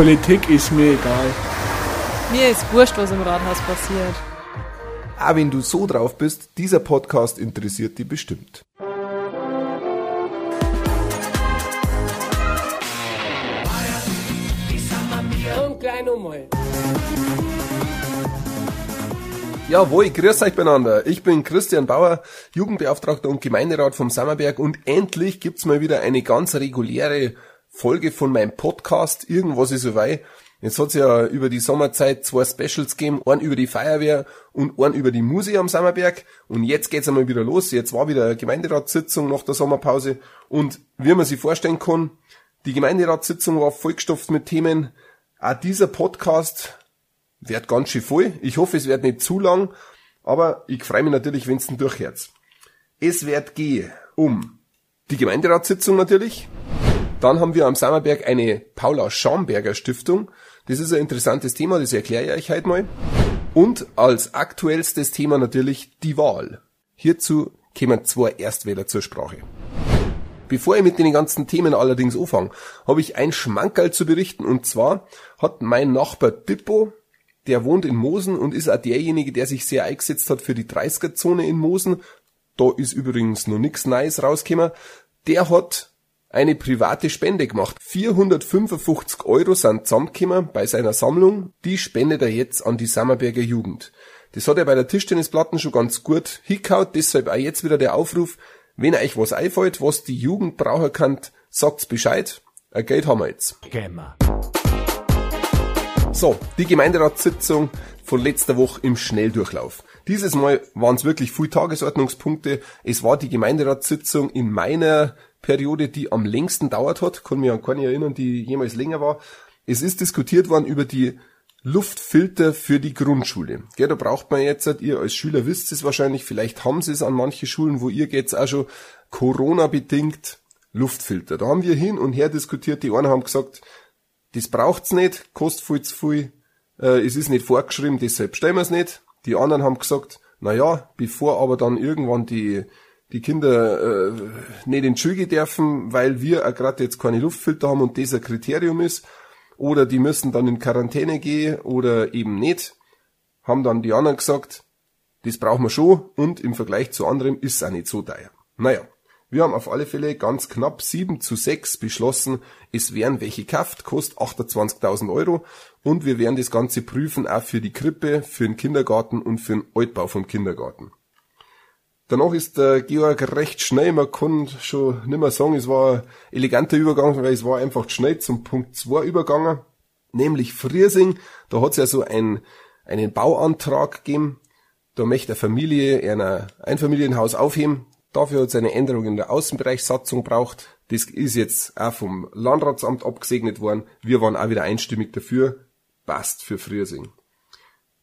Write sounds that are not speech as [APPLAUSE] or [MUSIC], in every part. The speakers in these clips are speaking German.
Politik ist mir egal. Mir ist wurscht, was im Rathaus passiert. Ah, wenn du so drauf bist, dieser Podcast interessiert dich bestimmt. Jawohl, grüß euch beieinander. Ich bin Christian Bauer, Jugendbeauftragter und Gemeinderat vom Sammerberg und endlich gibt's mal wieder eine ganz reguläre Folge von meinem Podcast. Irgendwas ist soweit. Jetzt hat's ja über die Sommerzeit zwei Specials gegeben, einen über die Feuerwehr und einen über die Musik am Sammerberg. Und jetzt geht's einmal wieder los. Jetzt war wieder eine Gemeinderatssitzung nach der Sommerpause. Und wie man sich vorstellen kann, die Gemeinderatssitzung war vollgestopft mit Themen. Auch dieser Podcast wird ganz schön voll. Ich hoffe, es wird nicht zu lang, aber ich freue mich natürlich, wenn es denn durchhört. Es wird gehen um die Gemeinderatssitzung natürlich. Dann haben wir am Sammerberg eine Paula Schamberger Stiftung. Das ist ein interessantes Thema, das erkläre ich euch heute mal. Und als aktuellstes Thema natürlich die Wahl. Hierzu kämen zwei Erstwähler zur Sprache. Bevor ich mit den ganzen Themen allerdings anfange, habe ich ein Schmankerl zu berichten. Und zwar hat mein Nachbar Dippo der wohnt in Mosen und ist auch derjenige, der sich sehr eingesetzt hat für die 30er-Zone in Mosen. Da ist übrigens noch nix Neues rausgekommen. Der hat eine private Spende gemacht. 455 Euro sind zusammengekommen bei seiner Sammlung. Die spendet er jetzt an die Sammerberger Jugend. Das hat er bei der Tischtennisplatten schon ganz gut hingehaut, deshalb auch jetzt wieder der Aufruf, wenn euch was einfällt, was die Jugend brauchen kann, sagt's Bescheid. Ein Geld haben wir jetzt. Gamer. So, die Gemeinderatssitzung von letzter Woche im Schnelldurchlauf. Dieses Mal waren es wirklich viele Tagesordnungspunkte. Es war die Gemeinderatssitzung in meiner Periode, die am längsten dauert hat. Kann mich an keine erinnern, die jemals länger war. Es ist diskutiert worden über die Luftfilter für die Grundschule. Ja, da braucht man jetzt, ihr als Schüler wisst es wahrscheinlich, vielleicht haben sie es an manche Schulen, wo ihr geht's auch schon Corona-bedingt Luftfilter. Da haben wir hin und her diskutiert. Die einen haben gesagt, das braucht's nicht, kostet viel zu viel, äh, es ist nicht vorgeschrieben, deshalb stellen wir's nicht. Die anderen haben gesagt, na ja, bevor aber dann irgendwann die die Kinder äh, nicht in die dürfen, weil wir auch gerade jetzt keine Luftfilter haben und das ein Kriterium ist, oder die müssen dann in Quarantäne gehen oder eben nicht, haben dann die anderen gesagt, das brauchen wir schon und im Vergleich zu anderem ist es auch nicht so teuer. Naja, wir haben auf alle Fälle ganz knapp 7 zu 6 beschlossen, es werden welche gekauft, kostet 28.000 Euro und wir werden das Ganze prüfen auch für die Krippe, für den Kindergarten und für den Altbau vom Kindergarten. Danach ist der Georg recht schnell, man kann schon nimmer sagen, es war ein eleganter Übergang, weil es war einfach schnell zum Punkt 2 übergangen, nämlich Friesing, da hat es ja so ein, einen Bauantrag gegeben, da möchte eine Familie ein Einfamilienhaus aufheben, Dafür hat es eine Änderung in der Außenbereichssatzung braucht. Das ist jetzt auch vom Landratsamt abgesegnet worden. Wir waren auch wieder einstimmig dafür. Passt für Frühsing.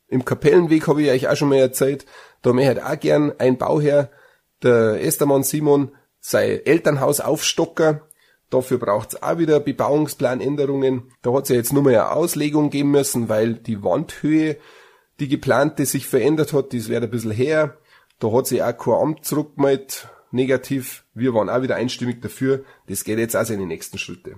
Im Kapellenweg habe ich euch auch schon mal erzählt, da möchte auch gern ein Bauherr, der Estermann Simon, sein Elternhaus aufstocken. Dafür braucht es auch wieder Bebauungsplanänderungen. Da hat es ja jetzt nur mal eine Auslegung geben müssen, weil die Wandhöhe, die geplante, sich verändert hat. Das wäre ein bisschen her. Da hat sich auch kein Amt zurückgemeldet, negativ. Wir waren auch wieder einstimmig dafür. Das geht jetzt also in die nächsten Schritte.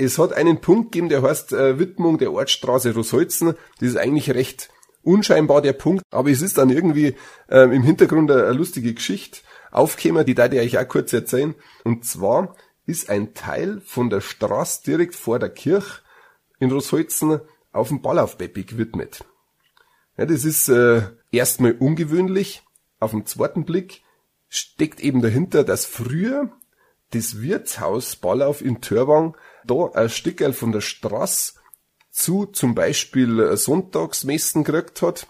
Es hat einen Punkt gegeben, der heißt äh, Widmung der Ortsstraße Rosolzen. Das ist eigentlich recht unscheinbar der Punkt, aber es ist dann irgendwie äh, im Hintergrund eine, eine lustige Geschichte aufgekommen, die darf ich euch auch kurz erzählen. Und zwar ist ein Teil von der Straße direkt vor der Kirche in Rosolzen auf dem Ballaufbeppig gewidmet. Ja, das ist äh, erstmal ungewöhnlich. Auf den zweiten Blick steckt eben dahinter, dass früher das Wirtshaus Ballauf in Törwang da ein Stückel von der Straße zu zum Beispiel äh, Sonntagsmessen gekriegt hat.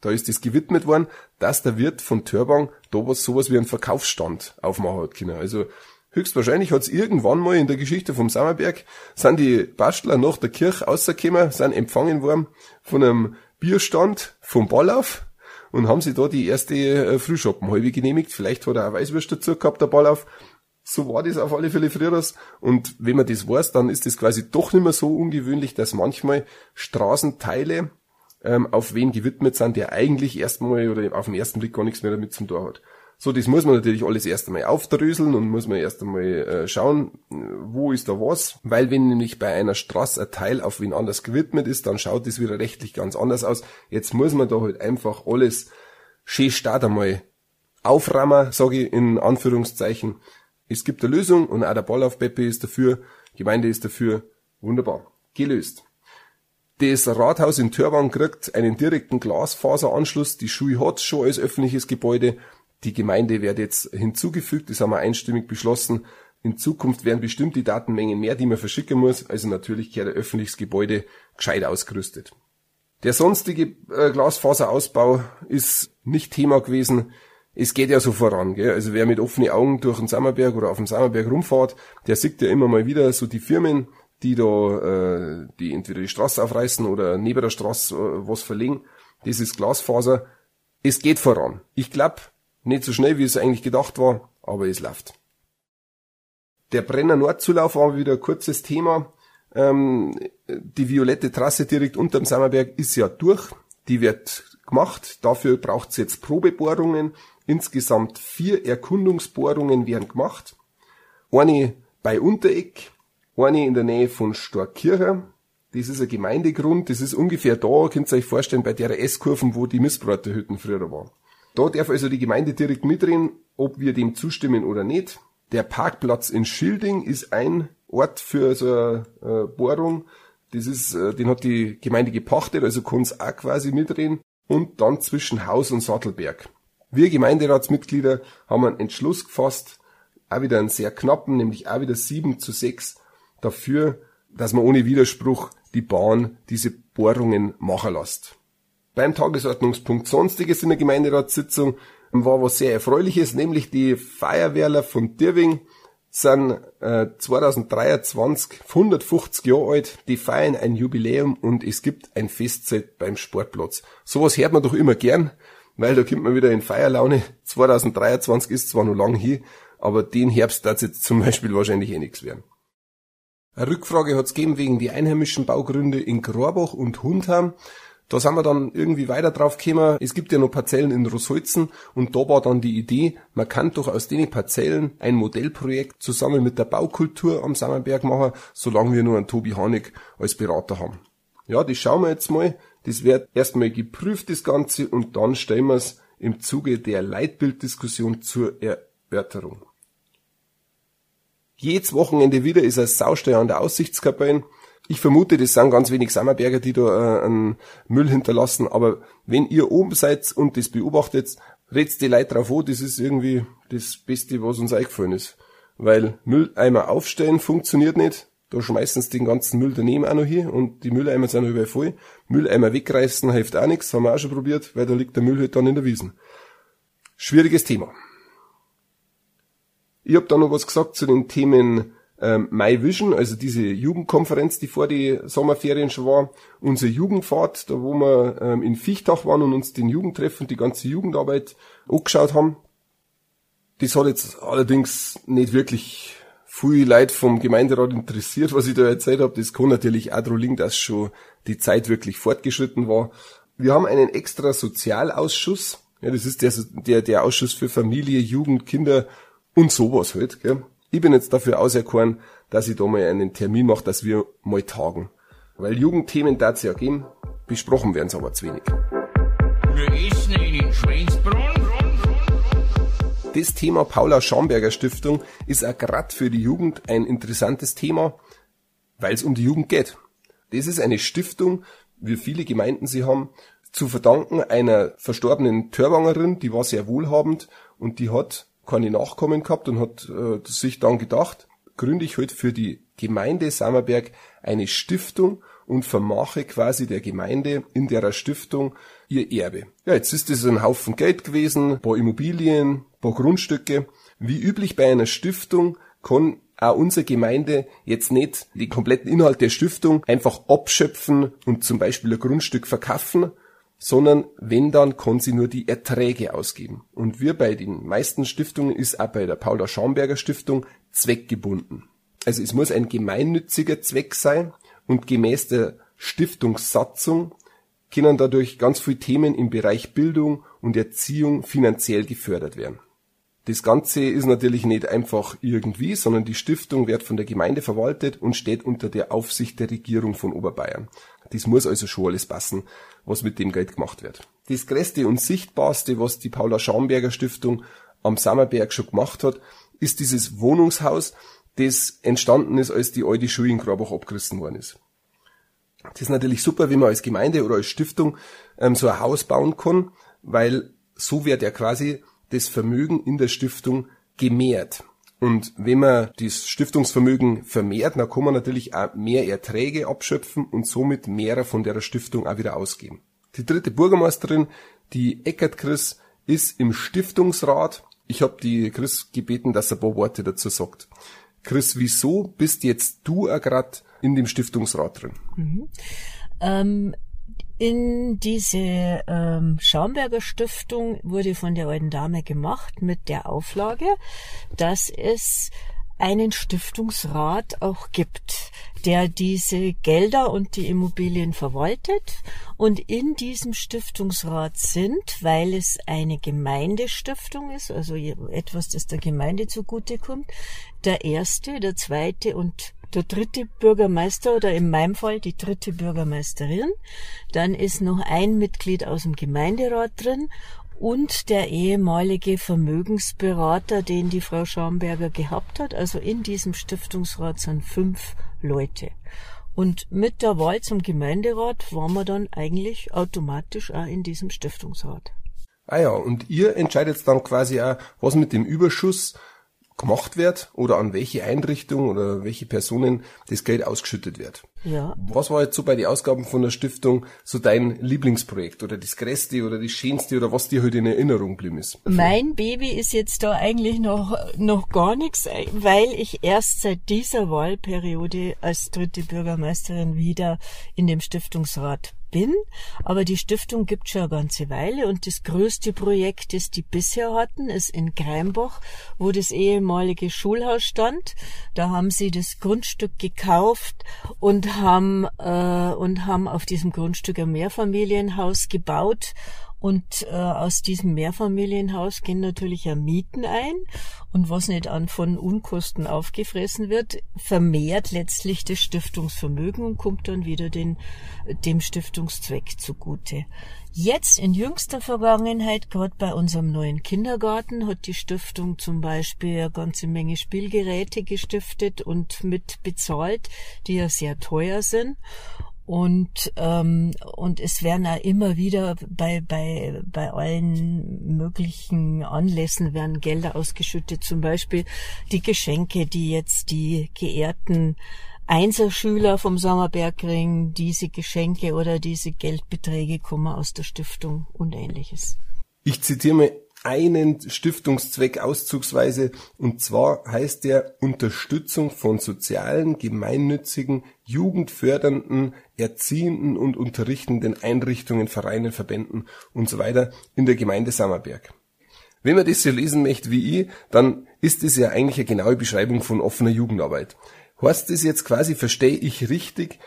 Da ist das gewidmet worden, dass der Wirt von Törbang da was sowas wie einen Verkaufsstand aufmachen hat können. Also höchstwahrscheinlich hat es irgendwann mal in der Geschichte vom Sammerberg, sind die Bastler nach der Kirche rausgekommen, sind empfangen worden von einem Bierstand vom Ballauf und haben sie da die erste äh, Frühschoppenhalbe genehmigt. Vielleicht hat er auch Weißwürst dazu gehabt, der Ballauf. So war das auf alle Fälle früher. Und wenn man das weiß, dann ist das quasi doch nicht mehr so ungewöhnlich, dass manchmal Straßenteile ähm, auf wen gewidmet sind, der eigentlich erstmal oder auf den ersten Blick gar nichts mehr damit zum Tor hat. So, das muss man natürlich alles erst einmal aufdröseln und muss man erst einmal äh, schauen, wo ist da was. Weil wenn nämlich bei einer Straße ein Teil auf wen anders gewidmet ist, dann schaut das wieder rechtlich ganz anders aus. Jetzt muss man da halt einfach alles schön start einmal auframmen, sage ich in Anführungszeichen. Es gibt eine Lösung und auch der Ball auf Beppe ist dafür, Gemeinde ist dafür. Wunderbar. Gelöst. Das Rathaus in Törwang kriegt einen direkten Glasfaseranschluss. Die Schule hat schon als öffentliches Gebäude. Die Gemeinde wird jetzt hinzugefügt. Das haben wir einstimmig beschlossen. In Zukunft werden bestimmt die Datenmengen mehr, die man verschicken muss. Also natürlich gehört ein öffentliches Gebäude gescheit ausgerüstet. Der sonstige äh, Glasfaserausbau ist nicht Thema gewesen. Es geht ja so voran. Gell? Also wer mit offenen Augen durch den Sammerberg oder auf dem Sammerberg rumfährt, der sieht ja immer mal wieder so die Firmen, die da, äh, die entweder die Straße aufreißen oder neben der Straße äh, was verlegen. Das ist Glasfaser. Es geht voran. Ich glaube, nicht so schnell, wie es eigentlich gedacht war, aber es läuft. Der Brenner Nordzulauf war wieder ein kurzes Thema. Ähm, die violette Trasse direkt unterm Sammerberg ist ja durch. Die wird gemacht. Dafür braucht es jetzt Probebohrungen. Insgesamt vier Erkundungsbohrungen werden gemacht. Eine bei Untereck, eine in der Nähe von Storkircher. Das ist ein Gemeindegrund, das ist ungefähr da, könnt ihr euch vorstellen, bei der S-Kurven, wo die Missbraterhütten früher waren. Da darf also die Gemeinde direkt mitreden, ob wir dem zustimmen oder nicht. Der Parkplatz in Schilding ist ein Ort für so eine äh, Bohrung. Das ist, äh, den hat die Gemeinde gepachtet, also kann es auch quasi mitreden. Und dann zwischen Haus und Sattelberg. Wir Gemeinderatsmitglieder haben einen Entschluss gefasst, auch wieder einen sehr knappen, nämlich auch wieder 7 zu 6 dafür, dass man ohne Widerspruch die Bahn diese Bohrungen machen lässt. Beim Tagesordnungspunkt Sonstiges in der Gemeinderatssitzung war was sehr Erfreuliches, nämlich die Feuerwehrler von Dirwing sind äh, 2023 150 Jahre alt, die feiern ein Jubiläum und es gibt ein Festzelt beim Sportplatz. Sowas hört man doch immer gern, weil da kommt man wieder in Feierlaune. 2023 ist zwar noch lang hier, aber den Herbst darf jetzt zum Beispiel wahrscheinlich eh nichts werden. Eine Rückfrage hat es gegeben wegen die einheimischen Baugründe in Grorbach und Hundham. Da sind wir dann irgendwie weiter drauf gekommen. Es gibt ja noch Parzellen in Rossholzen und da war dann die Idee, man kann doch aus den Parzellen ein Modellprojekt zusammen mit der Baukultur am Sammerberg machen, solange wir nur einen Tobi Hanig als Berater haben. Ja, das schauen wir jetzt mal. Das wird erstmal geprüft, das Ganze, und dann stellen wir es im Zuge der Leitbilddiskussion zur Erörterung. Jedes Wochenende wieder ist ein Sausteuer an der Aussichtskapelle. Ich vermute, das sind ganz wenig Sammerberger, die da äh, einen Müll hinterlassen, aber wenn ihr oben seid und das beobachtet, redet die Leute drauf an, das ist irgendwie das Beste, was uns eingefallen ist. Weil Mülleimer aufstellen funktioniert nicht. Da schmeißen sie den ganzen Müll daneben auch noch hier und die Mülleimer sind überall voll. Mülleimer wegreißen hilft auch nichts, haben wir auch schon probiert, weil da liegt der Müll halt dann in der Wiesen. Schwieriges Thema. Ich habe da noch was gesagt zu den Themen ähm, My Vision, also diese Jugendkonferenz, die vor die Sommerferien schon war, unsere Jugendfahrt, da wo wir ähm, in Fichtach waren und uns den Jugendtreffen, die ganze Jugendarbeit angeschaut haben. Das hat jetzt allerdings nicht wirklich viel Leid vom Gemeinderat interessiert, was ich da erzählt habe. Das kann natürlich auch daran liegen, dass schon die Zeit wirklich fortgeschritten war. Wir haben einen extra Sozialausschuss. Ja, das ist der, der, der Ausschuss für Familie, Jugend, Kinder und sowas halt. Gell. Ich bin jetzt dafür auserkoren, dass ich da mal einen Termin mache, dass wir mal tagen. Weil Jugendthemen da es ja geben, besprochen werden es aber zu wenig. Das Thema Paula Schamberger Stiftung ist auch gerade für die Jugend ein interessantes Thema, weil es um die Jugend geht. Das ist eine Stiftung, wie viele Gemeinden sie haben, zu verdanken einer verstorbenen Törwangerin, die war sehr wohlhabend und die hat keine Nachkommen gehabt und hat äh, sich dann gedacht, gründe ich heute halt für die Gemeinde Sammerberg eine Stiftung und vermache quasi der Gemeinde in der Stiftung ihr Erbe. Ja, jetzt ist es ein Haufen Geld gewesen, paar Immobilien, paar Grundstücke. Wie üblich bei einer Stiftung kann auch unsere Gemeinde jetzt nicht den kompletten Inhalt der Stiftung einfach abschöpfen und zum Beispiel ein Grundstück verkaufen, sondern wenn dann kann sie nur die Erträge ausgeben. Und wir bei den meisten Stiftungen ist auch bei der Paula Schaumberger Stiftung zweckgebunden. Also es muss ein gemeinnütziger Zweck sein und gemäß der Stiftungssatzung können dadurch ganz viele Themen im Bereich Bildung und Erziehung finanziell gefördert werden. Das Ganze ist natürlich nicht einfach irgendwie, sondern die Stiftung wird von der Gemeinde verwaltet und steht unter der Aufsicht der Regierung von Oberbayern. Das muss also schon alles passen, was mit dem Geld gemacht wird. Das größte und sichtbarste, was die Paula Schaumberger Stiftung am Sammerberg schon gemacht hat, ist dieses Wohnungshaus, das entstanden ist, als die alte Schule in Grabach abgerissen worden ist. Das ist natürlich super, wenn man als Gemeinde oder als Stiftung ähm, so ein Haus bauen kann, weil so wird ja quasi das Vermögen in der Stiftung gemehrt. Und wenn man das Stiftungsvermögen vermehrt, dann kann man natürlich auch mehr Erträge abschöpfen und somit mehrer von der Stiftung auch wieder ausgeben. Die dritte Bürgermeisterin, die Eckert Chris, ist im Stiftungsrat. Ich habe die Chris gebeten, dass er ein paar Worte dazu sagt. Chris, wieso bist jetzt du gerade in dem Stiftungsrat drin? Mhm. Ähm, in diese ähm, Schaumberger Stiftung wurde von der alten Dame gemacht mit der Auflage, dass es einen Stiftungsrat auch gibt, der diese Gelder und die Immobilien verwaltet. Und in diesem Stiftungsrat sind, weil es eine Gemeindestiftung ist, also etwas, das der Gemeinde zugutekommt, der erste, der zweite und der dritte Bürgermeister oder in meinem Fall die dritte Bürgermeisterin. Dann ist noch ein Mitglied aus dem Gemeinderat drin und der ehemalige Vermögensberater, den die Frau Schaumberger gehabt hat. Also in diesem Stiftungsrat sind fünf Leute. Und mit der Wahl zum Gemeinderat waren wir dann eigentlich automatisch auch in diesem Stiftungsrat. Ah ja, und ihr entscheidet dann quasi auch, was mit dem Überschuss gemacht wird oder an welche Einrichtung oder welche Personen das Geld ausgeschüttet wird. Ja. Was war jetzt so bei den Ausgaben von der Stiftung so dein Lieblingsprojekt oder das größte oder das schönste oder was dir heute halt in Erinnerung geblieben ist? Mein Baby ist jetzt da eigentlich noch, noch gar nichts, weil ich erst seit dieser Wahlperiode als dritte Bürgermeisterin wieder in dem Stiftungsrat bin, aber die Stiftung gibt schon eine ganze Weile und das größte Projekt, das die bisher hatten, ist in Greimbach, wo das ehemalige Schulhaus stand. Da haben sie das Grundstück gekauft und haben äh, und haben auf diesem Grundstück ein Mehrfamilienhaus gebaut und äh, aus diesem Mehrfamilienhaus gehen natürlich ja Mieten ein. Und was nicht an von Unkosten aufgefressen wird, vermehrt letztlich das Stiftungsvermögen und kommt dann wieder den, dem Stiftungszweck zugute. Jetzt in jüngster Vergangenheit, gerade bei unserem neuen Kindergarten, hat die Stiftung zum Beispiel eine ganze Menge Spielgeräte gestiftet und mit bezahlt, die ja sehr teuer sind. Und, ähm, und es werden auch immer wieder bei, bei, bei allen möglichen Anlässen werden Gelder ausgeschüttet. Zum Beispiel die Geschenke, die jetzt die geehrten Einserschüler vom Sommerberg kriegen, diese Geschenke oder diese Geldbeträge kommen aus der Stiftung und ähnliches. Ich zitiere mal einen Stiftungszweck auszugsweise, und zwar heißt der Unterstützung von sozialen, gemeinnützigen, jugendfördernden, erziehenden und unterrichtenden Einrichtungen, Vereinen, Verbänden und so weiter in der Gemeinde Sammerberg. Wenn man das so lesen möchte wie ich, dann ist das ja eigentlich eine genaue Beschreibung von offener Jugendarbeit. Heißt das jetzt quasi, verstehe ich richtig,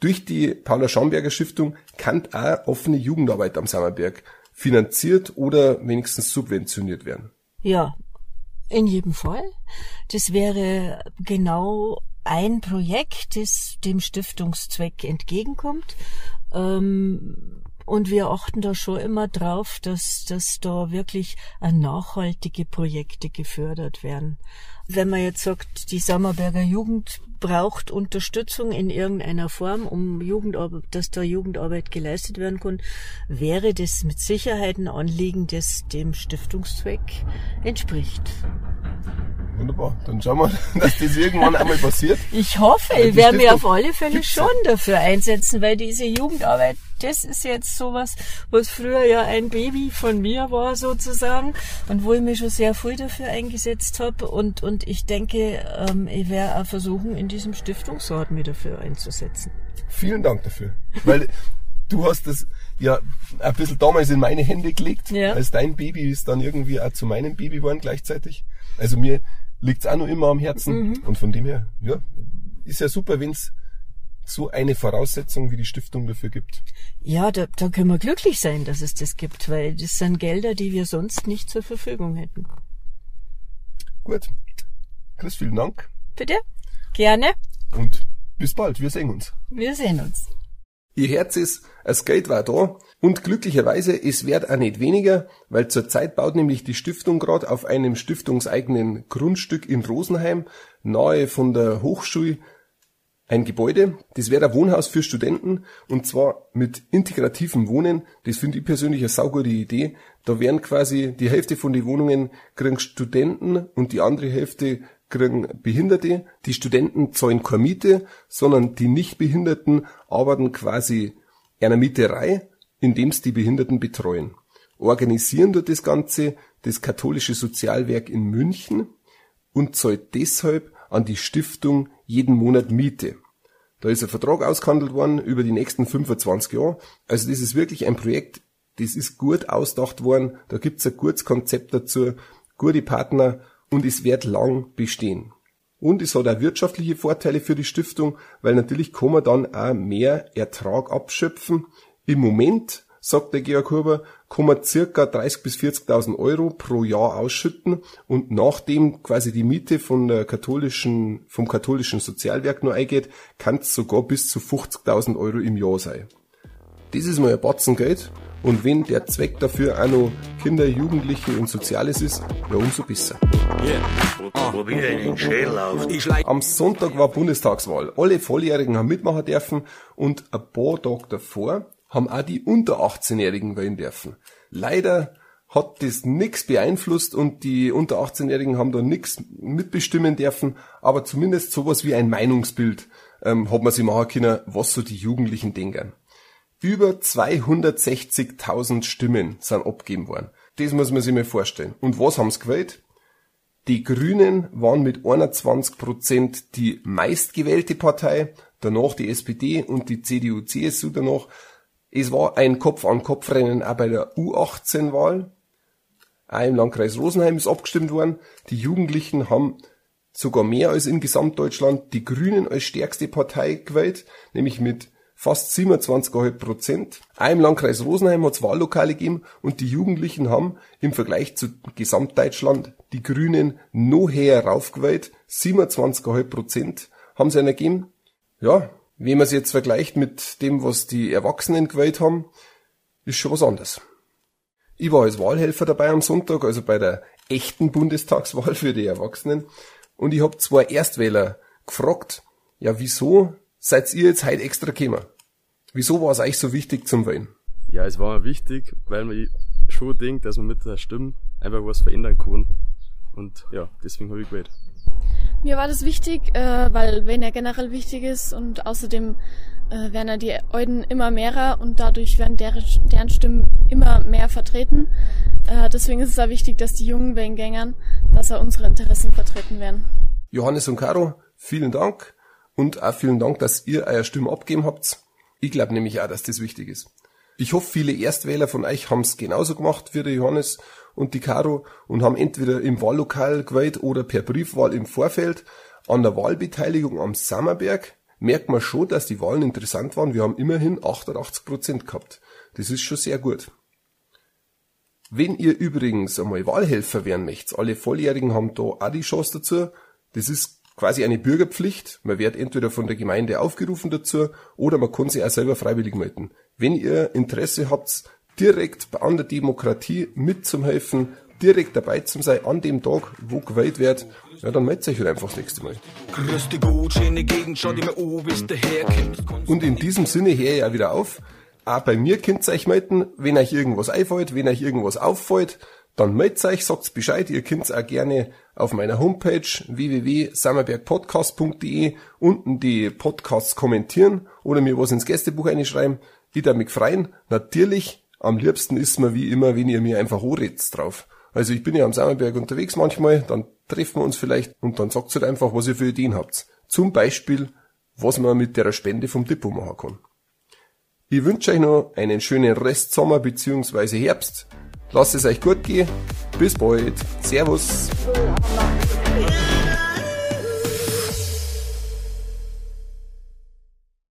durch die Paula Schaumberger Stiftung kann auch offene Jugendarbeit am Sammerberg finanziert oder wenigstens subventioniert werden. Ja, in jedem Fall. Das wäre genau ein Projekt, das dem Stiftungszweck entgegenkommt. Ähm, und wir achten da schon immer drauf, dass, dass da wirklich nachhaltige Projekte gefördert werden. Wenn man jetzt sagt, die Sammerberger Jugend braucht Unterstützung in irgendeiner Form, um Jugendarbeit, dass da Jugendarbeit geleistet werden kann, wäre das mit Sicherheit ein Anliegen, das dem Stiftungszweck entspricht. Wunderbar. Dann schauen wir, [LAUGHS] dass das irgendwann einmal passiert. Ich hoffe, ich werde mich auf alle Fälle schon dafür einsetzen, weil diese Jugendarbeit, das ist jetzt sowas, was früher ja ein Baby von mir war sozusagen und wo ich mich schon sehr früh dafür eingesetzt habe und, und ich denke, ähm, ich werde auch versuchen, in diesem Stiftungsrat mich dafür einzusetzen. Vielen Dank dafür. Weil du hast das ja ein bisschen damals in meine Hände gelegt, ja. als dein Baby ist dann irgendwie auch zu meinem Baby geworden gleichzeitig. Also mir liegt's auch noch immer am Herzen. Mhm. Und von dem her, ja, ist ja super, wenn's so eine Voraussetzung wie die Stiftung dafür gibt. Ja, da, da können wir glücklich sein, dass es das gibt, weil das sind Gelder, die wir sonst nicht zur Verfügung hätten. Gut. Chris, vielen Dank. Bitte? Gerne. Und bis bald. Wir sehen uns. Wir sehen uns. Ihr Herz ist, das Geld war da und glücklicherweise, es wird auch nicht weniger, weil zurzeit baut nämlich die Stiftung gerade auf einem stiftungseigenen Grundstück in Rosenheim, nahe von der Hochschule, ein Gebäude. Das wäre ein Wohnhaus für Studenten und zwar mit integrativem Wohnen. Das finde ich persönlich eine saugute Idee. Da werden quasi die Hälfte von den Wohnungen kriegen Studenten und die andere Hälfte kriegen Behinderte. Die Studenten zahlen keine Miete, sondern die Nichtbehinderten arbeiten quasi einer Mieterei, indem sie die Behinderten betreuen. Organisieren dort das Ganze das katholische Sozialwerk in München und zahlt deshalb an die Stiftung jeden Monat Miete. Da ist ein Vertrag ausgehandelt worden über die nächsten 25 Jahre. Also das ist wirklich ein Projekt, das ist gut ausgedacht worden. Da gibt's ein gutes Konzept dazu, gute Partner und es wird lang bestehen. Und es hat auch wirtschaftliche Vorteile für die Stiftung, weil natürlich kann man dann auch mehr Ertrag abschöpfen. Im Moment sagt der Georg Huber, kann man circa 30.000 bis 40.000 Euro pro Jahr ausschütten und nachdem quasi die Miete von der katholischen, vom katholischen Sozialwerk nur eingeht, kann es sogar bis zu 50.000 Euro im Jahr sein. Das ist mal ein Batzen Geld und wenn der Zweck dafür auch noch Kinder, Jugendliche und Soziales ist, ja umso besser. Am Sonntag war Bundestagswahl. Alle Volljährigen haben mitmachen dürfen und ein paar Tage davor haben auch die unter 18-Jährigen wählen dürfen. Leider hat das nix beeinflusst und die unter 18-Jährigen haben da nix mitbestimmen dürfen, aber zumindest sowas wie ein Meinungsbild ähm, hat man sich machen können, was so die Jugendlichen denken. Über 260.000 Stimmen sind abgegeben worden. Das muss man sich mal vorstellen. Und was haben sie gewählt? Die Grünen waren mit 21 Prozent die meistgewählte Partei, danach die SPD und die CDU-CSU danach es war ein Kopf-an-Kopf-Rennen auch bei der U18-Wahl. Auch im Landkreis Rosenheim ist abgestimmt worden. Die Jugendlichen haben sogar mehr als in Gesamtdeutschland die Grünen als stärkste Partei gewählt, nämlich mit fast 27,5 Prozent. Auch im Landkreis Rosenheim hat es Wahllokale gegeben und die Jugendlichen haben im Vergleich zu Gesamtdeutschland die Grünen noch höher raufgewählt. 27,5 Prozent haben sie einen gegeben. Ja, wenn man es jetzt vergleicht mit dem, was die Erwachsenen gewählt haben, ist schon was anderes. Ich war als Wahlhelfer dabei am Sonntag, also bei der echten Bundestagswahl für die Erwachsenen. Und ich habe zwei Erstwähler gefragt, ja, wieso seid ihr jetzt heute extra gekommen? Wieso war es euch so wichtig zum Wählen? Ja, es war mir wichtig, weil man schon denkt, dass man mit der Stimme einfach was verändern kann. Und ja, deswegen habe ich gewählt. Mir war das wichtig, äh, weil wenn er generell wichtig ist und außerdem äh, werden ja die Euden immer mehrer und dadurch werden deren, deren Stimmen immer mehr vertreten. Äh, deswegen ist es auch wichtig, dass die jungen Wellengängern, dass er unsere Interessen vertreten werden. Johannes und Caro, vielen Dank und auch vielen Dank, dass ihr eure Stimme abgeben habt. Ich glaube nämlich auch, dass das wichtig ist. Ich hoffe, viele Erstwähler von euch haben es genauso gemacht wie der Johannes und die Caro und haben entweder im Wahllokal gewählt oder per Briefwahl im Vorfeld. An der Wahlbeteiligung am Sammerberg merkt man schon, dass die Wahlen interessant waren. Wir haben immerhin 88 Prozent gehabt. Das ist schon sehr gut. Wenn ihr übrigens einmal Wahlhelfer werden möchtet, alle Volljährigen haben da auch die Chance dazu. Das ist quasi eine Bürgerpflicht. Man wird entweder von der Gemeinde aufgerufen dazu oder man kann sich auch selber freiwillig melden. Wenn ihr Interesse habt, direkt an der Demokratie mitzuhelfen, direkt dabei zu sein an dem Tag, wo gewählt wird, ja, dann meldet euch halt einfach das nächste Mal. Und in diesem Sinne höre ich auch wieder auf. Auch bei mir könnt ihr euch melden, wenn euch irgendwas einfällt, wenn euch irgendwas auffällt, dann meldet euch, sagt's Bescheid. Ihr könnt auch gerne auf meiner Homepage www.sammerbergpodcast.de unten die Podcasts kommentieren oder mir was ins Gästebuch einschreiben. Ich darf mich freuen. Natürlich am liebsten ist mir wie immer, wenn ihr mir einfach anredet drauf. Also ich bin ja am Sammerberg unterwegs manchmal, dann treffen wir uns vielleicht und dann sagt halt einfach, was ihr für Ideen habt. Zum Beispiel, was man mit der Spende vom Depot machen kann. Ich wünsche euch noch einen schönen Restsommer bzw. Herbst. Lasst es euch gut gehen. Bis bald. Servus.